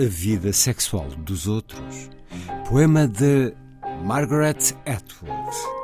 A Vida Sexual dos Outros, poema de Margaret Atwood.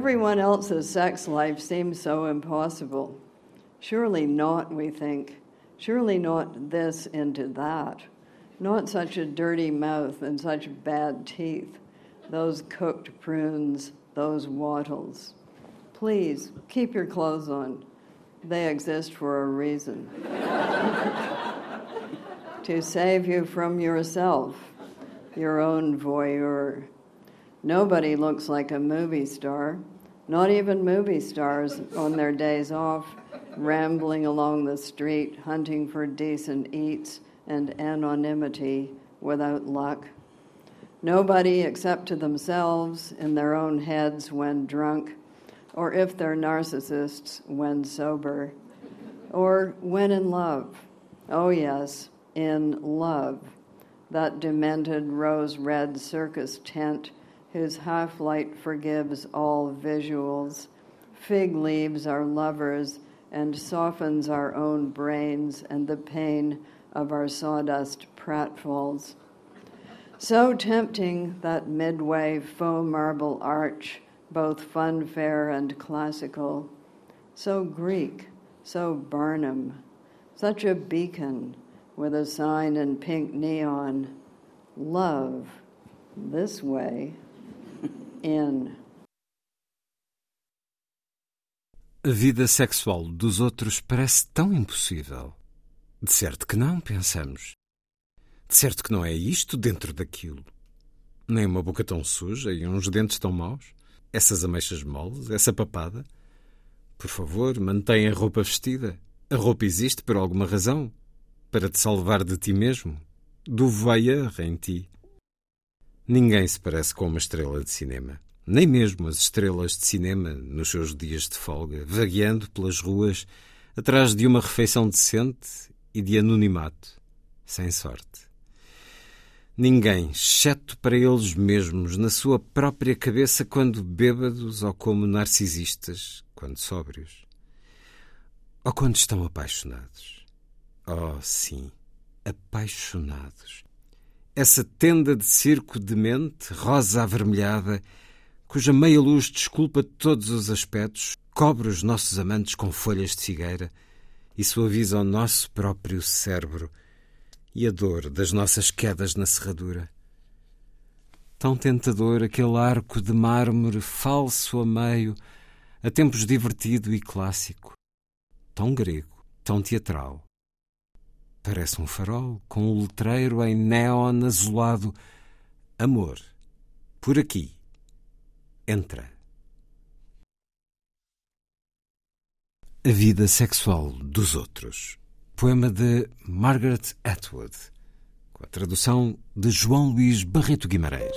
Everyone else's sex life seems so impossible. Surely not, we think. Surely not this into that. Not such a dirty mouth and such bad teeth. Those cooked prunes, those wattles. Please keep your clothes on. They exist for a reason. to save you from yourself, your own voyeur. Nobody looks like a movie star, not even movie stars on their days off, rambling along the street, hunting for decent eats and anonymity without luck. Nobody except to themselves in their own heads when drunk, or if they're narcissists when sober, or when in love. Oh, yes, in love. That demented rose red circus tent whose half light forgives all visuals. Fig leaves our lovers and softens our own brains and the pain of our sawdust pratfalls. So tempting that midway faux marble arch, both funfair and classical. So Greek, so Barnum, such a beacon with a sign in pink neon. Love this way in. A vida sexual dos outros parece tão impossível. De certo que não, pensamos. De certo que não é isto dentro daquilo. Nem uma boca tão suja e uns dentes tão maus. Essas ameixas moles, essa papada. Por favor, mantenha a roupa vestida. A roupa existe por alguma razão. Para te salvar de ti mesmo. Do voyeur em ti. Ninguém se parece com uma estrela de cinema. Nem mesmo as estrelas de cinema, nos seus dias de folga, vagueando pelas ruas, atrás de uma refeição decente e de anonimato, sem sorte. Ninguém, exceto para eles mesmos, na sua própria cabeça, quando bêbados ou como narcisistas, quando sóbrios. Ou quando estão apaixonados. Oh, sim, apaixonados essa tenda de circo demente, rosa avermelhada, cuja meia-luz desculpa todos os aspectos, cobre os nossos amantes com folhas de figueira e suaviza o nosso próprio cérebro e a dor das nossas quedas na serradura. Tão tentador aquele arco de mármore falso a meio, a tempos divertido e clássico. Tão grego, tão teatral. Parece um farol com um letreiro em neon azulado. Amor, por aqui. Entra. A vida sexual dos outros. Poema de Margaret Atwood, com a tradução de João Luís Barreto Guimarães.